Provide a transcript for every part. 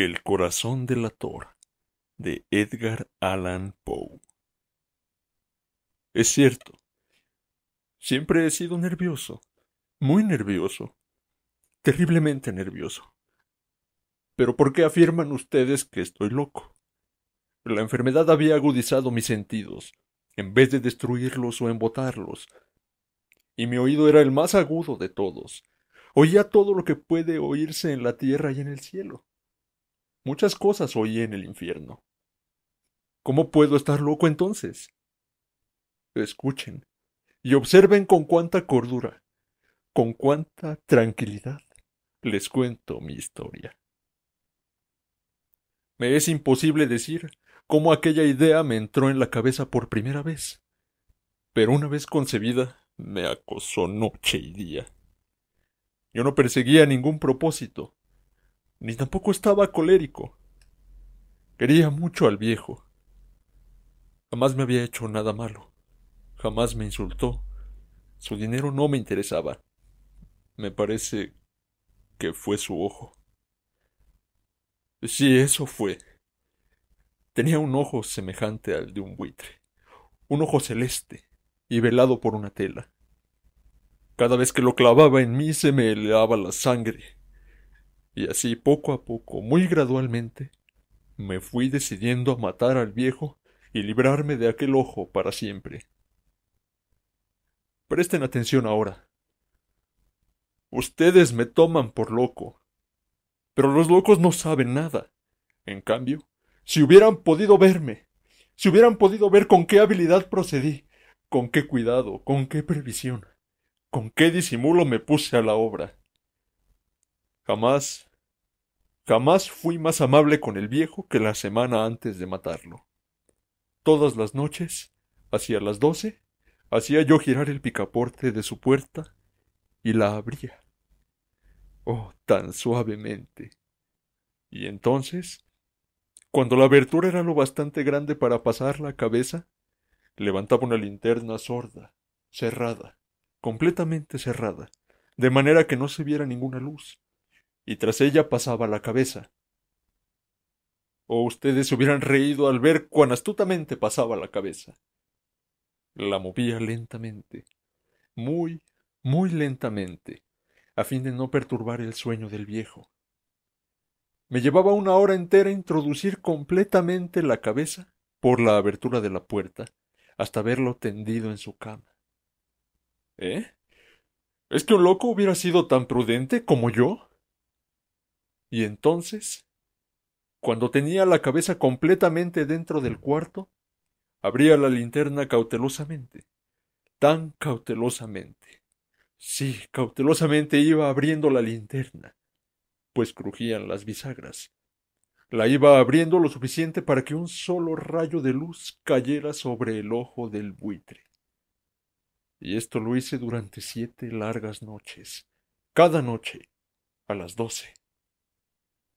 El corazón del ator de Edgar Allan Poe. Es cierto, siempre he sido nervioso, muy nervioso, terriblemente nervioso. Pero ¿por qué afirman ustedes que estoy loco? La enfermedad había agudizado mis sentidos, en vez de destruirlos o embotarlos, y mi oído era el más agudo de todos. Oía todo lo que puede oírse en la tierra y en el cielo. Muchas cosas oí en el infierno. ¿Cómo puedo estar loco entonces? Escuchen y observen con cuánta cordura, con cuánta tranquilidad les cuento mi historia. Me es imposible decir cómo aquella idea me entró en la cabeza por primera vez, pero una vez concebida me acosó noche y día. Yo no perseguía ningún propósito, ni tampoco estaba colérico. Quería mucho al viejo. Jamás me había hecho nada malo. Jamás me insultó. Su dinero no me interesaba. Me parece que fue su ojo. Sí, eso fue. Tenía un ojo semejante al de un buitre, un ojo celeste y velado por una tela. Cada vez que lo clavaba en mí se me helaba la sangre y así poco a poco, muy gradualmente, me fui decidiendo a matar al viejo y librarme de aquel ojo para siempre. Presten atención ahora. Ustedes me toman por loco. Pero los locos no saben nada. En cambio, si hubieran podido verme, si hubieran podido ver con qué habilidad procedí, con qué cuidado, con qué previsión, con qué disimulo me puse a la obra. Jamás Jamás fui más amable con el viejo que la semana antes de matarlo. Todas las noches, hacia las doce, hacía yo girar el picaporte de su puerta y la abría. Oh, tan suavemente. Y entonces, cuando la abertura era lo bastante grande para pasar la cabeza, levantaba una linterna sorda, cerrada, completamente cerrada, de manera que no se viera ninguna luz y tras ella pasaba la cabeza. O ustedes hubieran reído al ver cuán astutamente pasaba la cabeza. La movía lentamente, muy, muy lentamente, a fin de no perturbar el sueño del viejo. Me llevaba una hora entera introducir completamente la cabeza por la abertura de la puerta hasta verlo tendido en su cama. ¿Eh? ¿Es que un loco hubiera sido tan prudente como yo? Y entonces, cuando tenía la cabeza completamente dentro del cuarto, abría la linterna cautelosamente, tan cautelosamente. Sí, cautelosamente iba abriendo la linterna, pues crujían las bisagras. La iba abriendo lo suficiente para que un solo rayo de luz cayera sobre el ojo del buitre. Y esto lo hice durante siete largas noches, cada noche, a las doce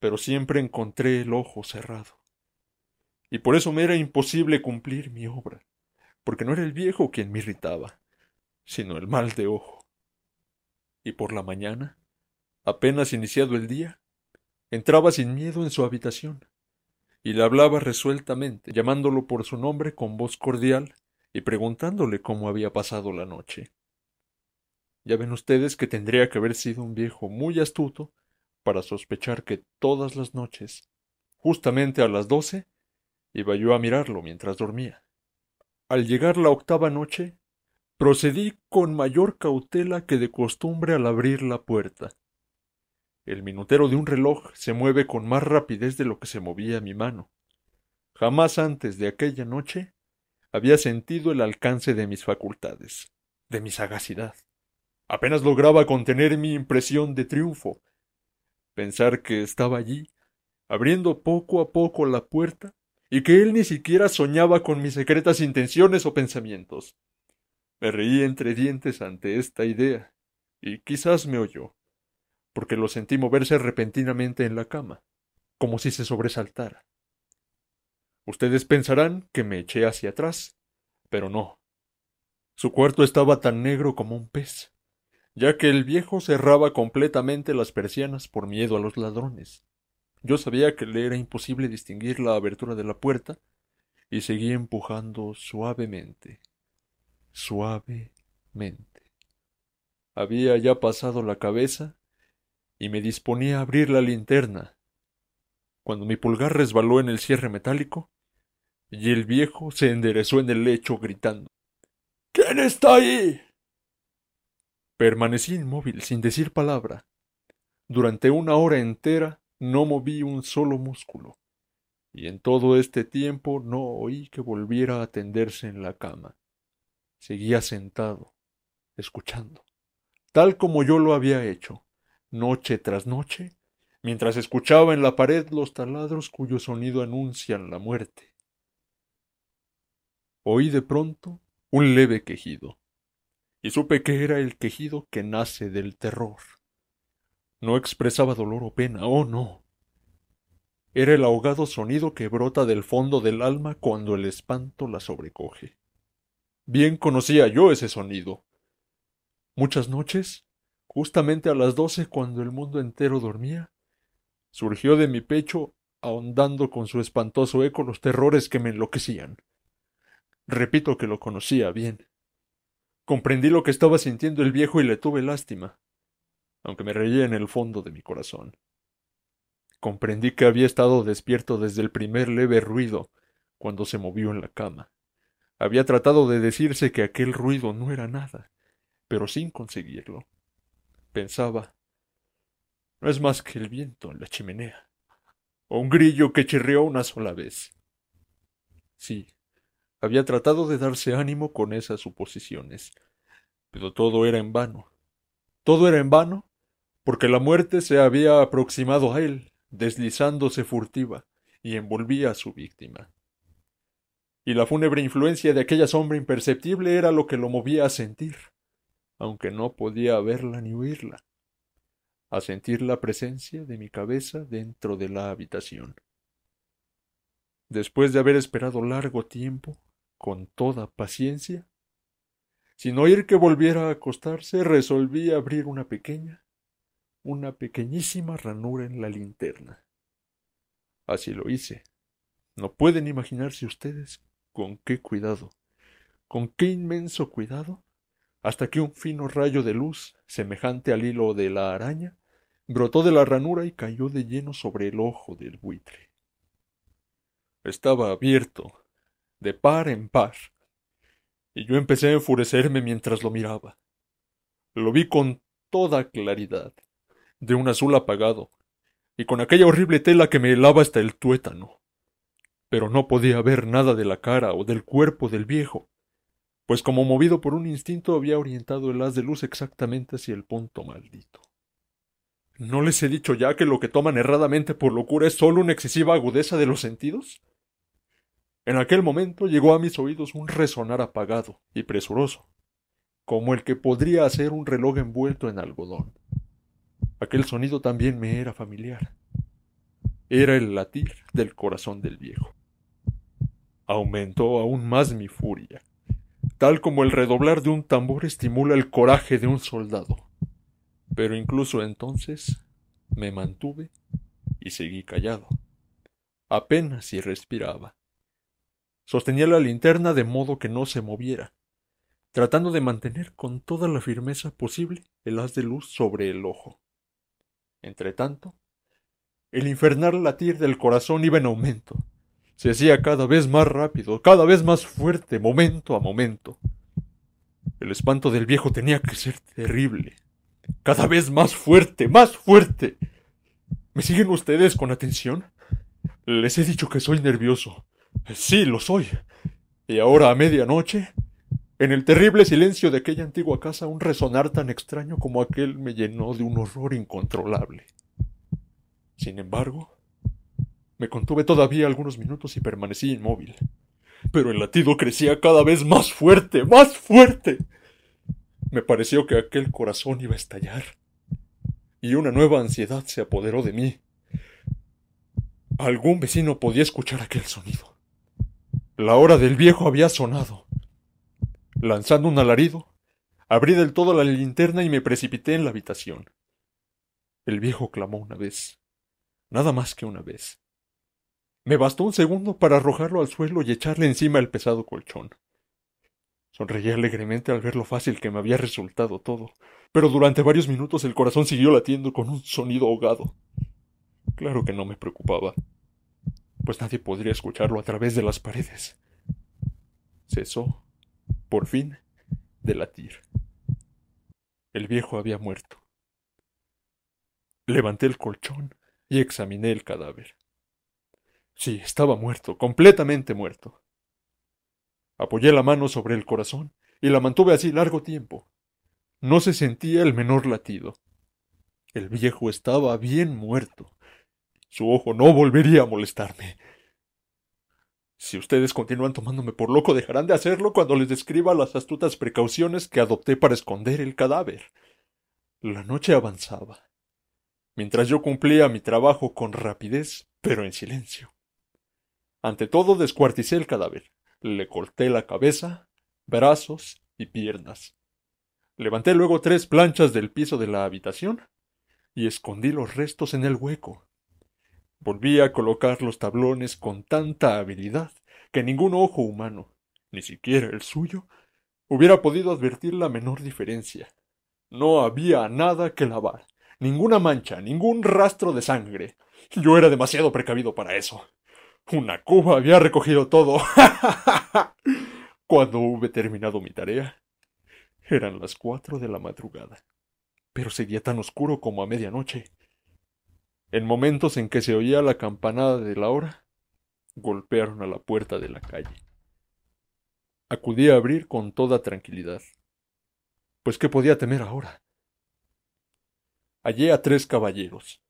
pero siempre encontré el ojo cerrado. Y por eso me era imposible cumplir mi obra, porque no era el viejo quien me irritaba, sino el mal de ojo. Y por la mañana, apenas iniciado el día, entraba sin miedo en su habitación, y le hablaba resueltamente, llamándolo por su nombre con voz cordial y preguntándole cómo había pasado la noche. Ya ven ustedes que tendría que haber sido un viejo muy astuto para sospechar que todas las noches, justamente a las doce, iba yo a mirarlo mientras dormía. Al llegar la octava noche, procedí con mayor cautela que de costumbre al abrir la puerta. El minutero de un reloj se mueve con más rapidez de lo que se movía mi mano. Jamás antes de aquella noche había sentido el alcance de mis facultades, de mi sagacidad. Apenas lograba contener mi impresión de triunfo pensar que estaba allí, abriendo poco a poco la puerta, y que él ni siquiera soñaba con mis secretas intenciones o pensamientos. Me reí entre dientes ante esta idea, y quizás me oyó, porque lo sentí moverse repentinamente en la cama, como si se sobresaltara. Ustedes pensarán que me eché hacia atrás, pero no. Su cuarto estaba tan negro como un pez ya que el viejo cerraba completamente las persianas por miedo a los ladrones. Yo sabía que le era imposible distinguir la abertura de la puerta y seguí empujando suavemente, suavemente. Había ya pasado la cabeza y me disponía a abrir la linterna, cuando mi pulgar resbaló en el cierre metálico y el viejo se enderezó en el lecho gritando ¿Quién está ahí? Permanecí inmóvil, sin decir palabra. Durante una hora entera no moví un solo músculo, y en todo este tiempo no oí que volviera a tenderse en la cama. Seguía sentado, escuchando, tal como yo lo había hecho, noche tras noche, mientras escuchaba en la pared los taladros cuyo sonido anuncian la muerte. Oí de pronto un leve quejido, y supe que era el quejido que nace del terror. No expresaba dolor o pena, oh no. Era el ahogado sonido que brota del fondo del alma cuando el espanto la sobrecoge. Bien conocía yo ese sonido. Muchas noches, justamente a las doce cuando el mundo entero dormía, surgió de mi pecho ahondando con su espantoso eco los terrores que me enloquecían. Repito que lo conocía bien. Comprendí lo que estaba sintiendo el viejo y le tuve lástima aunque me reía en el fondo de mi corazón. Comprendí que había estado despierto desde el primer leve ruido cuando se movió en la cama. Había tratado de decirse que aquel ruido no era nada, pero sin conseguirlo. Pensaba no es más que el viento en la chimenea, o un grillo que chirrió una sola vez. Sí, había tratado de darse ánimo con esas suposiciones, pero todo era en vano. Todo era en vano porque la muerte se había aproximado a él, deslizándose furtiva, y envolvía a su víctima. Y la fúnebre influencia de aquella sombra imperceptible era lo que lo movía a sentir, aunque no podía verla ni oírla, a sentir la presencia de mi cabeza dentro de la habitación. Después de haber esperado largo tiempo, con toda paciencia, sin oír que volviera a acostarse, resolví abrir una pequeña una pequeñísima ranura en la linterna. Así lo hice. No pueden imaginarse ustedes con qué cuidado, con qué inmenso cuidado, hasta que un fino rayo de luz, semejante al hilo de la araña, brotó de la ranura y cayó de lleno sobre el ojo del buitre. Estaba abierto, de par en par, y yo empecé a enfurecerme mientras lo miraba. Lo vi con toda claridad de un azul apagado, y con aquella horrible tela que me helaba hasta el tuétano. Pero no podía ver nada de la cara o del cuerpo del viejo, pues como movido por un instinto había orientado el haz de luz exactamente hacia el punto maldito. ¿No les he dicho ya que lo que toman erradamente por locura es sólo una excesiva agudeza de los sentidos? En aquel momento llegó a mis oídos un resonar apagado y presuroso, como el que podría hacer un reloj envuelto en algodón. Aquel sonido también me era familiar. Era el latir del corazón del viejo. Aumentó aún más mi furia, tal como el redoblar de un tambor estimula el coraje de un soldado. Pero incluso entonces me mantuve y seguí callado. Apenas si respiraba. Sostenía la linterna de modo que no se moviera, tratando de mantener con toda la firmeza posible el haz de luz sobre el ojo. Entretanto, el infernal latir del corazón iba en aumento. Se hacía cada vez más rápido, cada vez más fuerte, momento a momento. El espanto del viejo tenía que ser terrible. Cada vez más fuerte, más fuerte. ¿Me siguen ustedes con atención? Les he dicho que soy nervioso. Sí, lo soy. Y ahora a medianoche, en el terrible silencio de aquella antigua casa, un resonar tan extraño como aquel me llenó de un horror incontrolable. Sin embargo, me contuve todavía algunos minutos y permanecí inmóvil. Pero el latido crecía cada vez más fuerte, más fuerte. Me pareció que aquel corazón iba a estallar. Y una nueva ansiedad se apoderó de mí. Algún vecino podía escuchar aquel sonido. La hora del viejo había sonado. Lanzando un alarido, abrí del todo la linterna y me precipité en la habitación. El viejo clamó una vez, nada más que una vez. Me bastó un segundo para arrojarlo al suelo y echarle encima el pesado colchón. Sonreí alegremente al ver lo fácil que me había resultado todo, pero durante varios minutos el corazón siguió latiendo con un sonido ahogado. Claro que no me preocupaba, pues nadie podría escucharlo a través de las paredes. Cesó, por fin, de latir. El viejo había muerto. Levanté el colchón y examiné el cadáver. Sí, estaba muerto, completamente muerto. Apoyé la mano sobre el corazón y la mantuve así largo tiempo. No se sentía el menor latido. El viejo estaba bien muerto. Su ojo no volvería a molestarme. Si ustedes continúan tomándome por loco, dejarán de hacerlo cuando les describa las astutas precauciones que adopté para esconder el cadáver. La noche avanzaba, mientras yo cumplía mi trabajo con rapidez, pero en silencio. Ante todo descuarticé el cadáver, le corté la cabeza, brazos y piernas. Levanté luego tres planchas del piso de la habitación y escondí los restos en el hueco. Volví a colocar los tablones con tanta habilidad que ningún ojo humano, ni siquiera el suyo, hubiera podido advertir la menor diferencia. No había nada que lavar, ninguna mancha, ningún rastro de sangre. Yo era demasiado precavido para eso. Una cuba había recogido todo. Cuando hube terminado mi tarea, eran las cuatro de la madrugada, pero seguía tan oscuro como a medianoche. En momentos en que se oía la campanada de la hora, golpearon a la puerta de la calle. Acudí a abrir con toda tranquilidad. Pues qué podía temer ahora. Hallé a tres caballeros,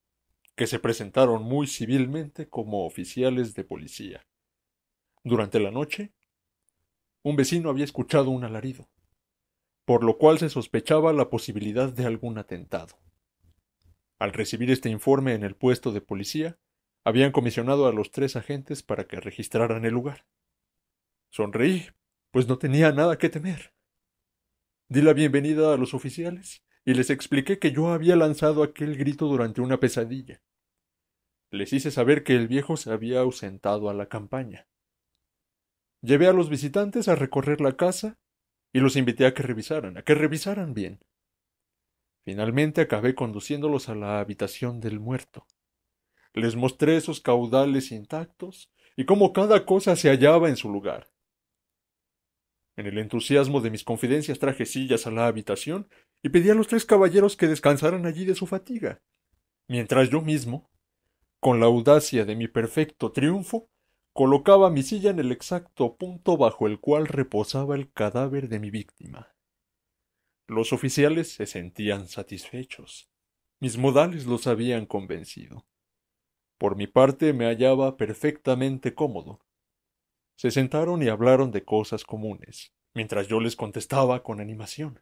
que se presentaron muy civilmente como oficiales de policía. Durante la noche, un vecino había escuchado un alarido, por lo cual se sospechaba la posibilidad de algún atentado. Al recibir este informe en el puesto de policía, habían comisionado a los tres agentes para que registraran el lugar. Sonreí, pues no tenía nada que temer. Di la bienvenida a los oficiales y les expliqué que yo había lanzado aquel grito durante una pesadilla. Les hice saber que el viejo se había ausentado a la campaña. Llevé a los visitantes a recorrer la casa y los invité a que revisaran, a que revisaran bien. Finalmente acabé conduciéndolos a la habitación del muerto. Les mostré esos caudales intactos y cómo cada cosa se hallaba en su lugar. En el entusiasmo de mis confidencias traje sillas a la habitación y pedí a los tres caballeros que descansaran allí de su fatiga, mientras yo mismo, con la audacia de mi perfecto triunfo, colocaba mi silla en el exacto punto bajo el cual reposaba el cadáver de mi víctima. Los oficiales se sentían satisfechos. Mis modales los habían convencido. Por mi parte me hallaba perfectamente cómodo. Se sentaron y hablaron de cosas comunes, mientras yo les contestaba con animación.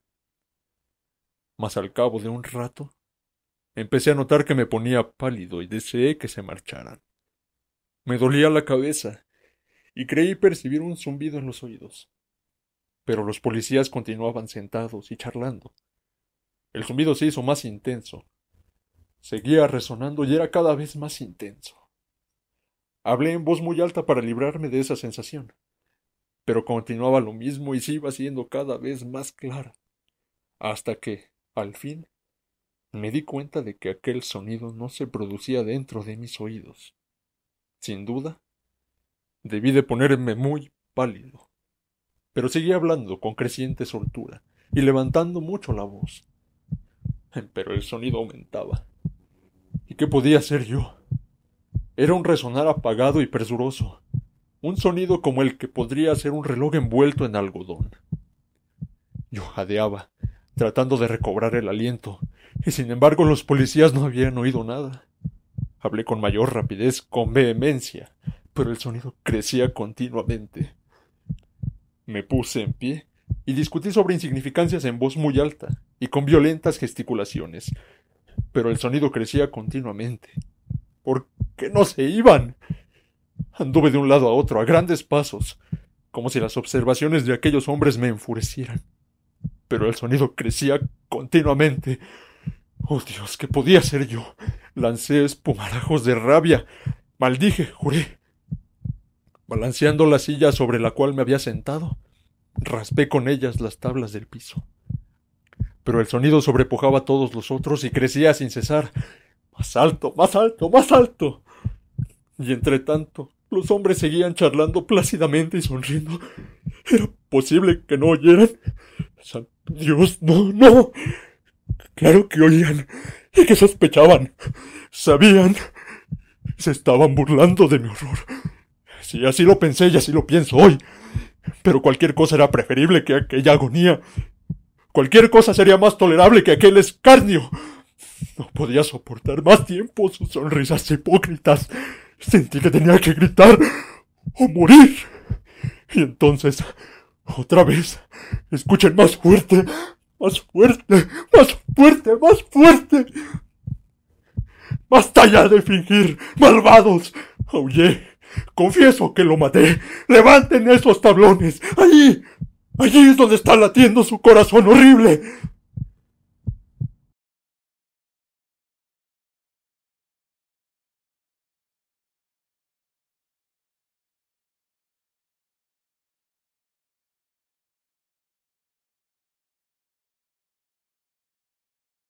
Mas al cabo de un rato empecé a notar que me ponía pálido y deseé que se marcharan. Me dolía la cabeza y creí percibir un zumbido en los oídos. Pero los policías continuaban sentados y charlando. El zumbido se hizo más intenso, Seguía resonando y era cada vez más intenso. Hablé en voz muy alta para librarme de esa sensación, pero continuaba lo mismo y se iba siendo cada vez más clara, hasta que, al fin, me di cuenta de que aquel sonido no se producía dentro de mis oídos. Sin duda, debí de ponerme muy pálido, pero seguía hablando con creciente soltura y levantando mucho la voz. Pero el sonido aumentaba. ¿Y qué podía hacer yo? Era un resonar apagado y presuroso, un sonido como el que podría ser un reloj envuelto en algodón. Yo jadeaba, tratando de recobrar el aliento, y sin embargo los policías no habían oído nada. Hablé con mayor rapidez, con vehemencia, pero el sonido crecía continuamente. Me puse en pie y discutí sobre insignificancias en voz muy alta y con violentas gesticulaciones, pero el sonido crecía continuamente. ¿Por qué no se iban? Anduve de un lado a otro a grandes pasos, como si las observaciones de aquellos hombres me enfurecieran. Pero el sonido crecía continuamente. Oh Dios, ¿qué podía ser yo? Lancé espumarajos de rabia. Maldije, juré. Balanceando la silla sobre la cual me había sentado, raspé con ellas las tablas del piso. Pero el sonido sobrepujaba a todos los otros y crecía sin cesar. Más alto, más alto, más alto. Y entre tanto, los hombres seguían charlando plácidamente y sonriendo. ¿Era posible que no oyeran? Dios, no, no. Claro que oían y que sospechaban. Sabían. Se estaban burlando de mi horror. Sí, así lo pensé y así lo pienso hoy. Pero cualquier cosa era preferible que aquella agonía. Cualquier cosa sería más tolerable que aquel escarnio. No podía soportar más tiempo sus sonrisas hipócritas. Sentí que tenía que gritar o morir. Y entonces, otra vez, escuchen más fuerte, más fuerte, más fuerte, más fuerte. Basta ya de fingir, malvados. Aullé. Confieso que lo maté. Levanten esos tablones. Allí. Allí es donde está latiendo su corazón horrible.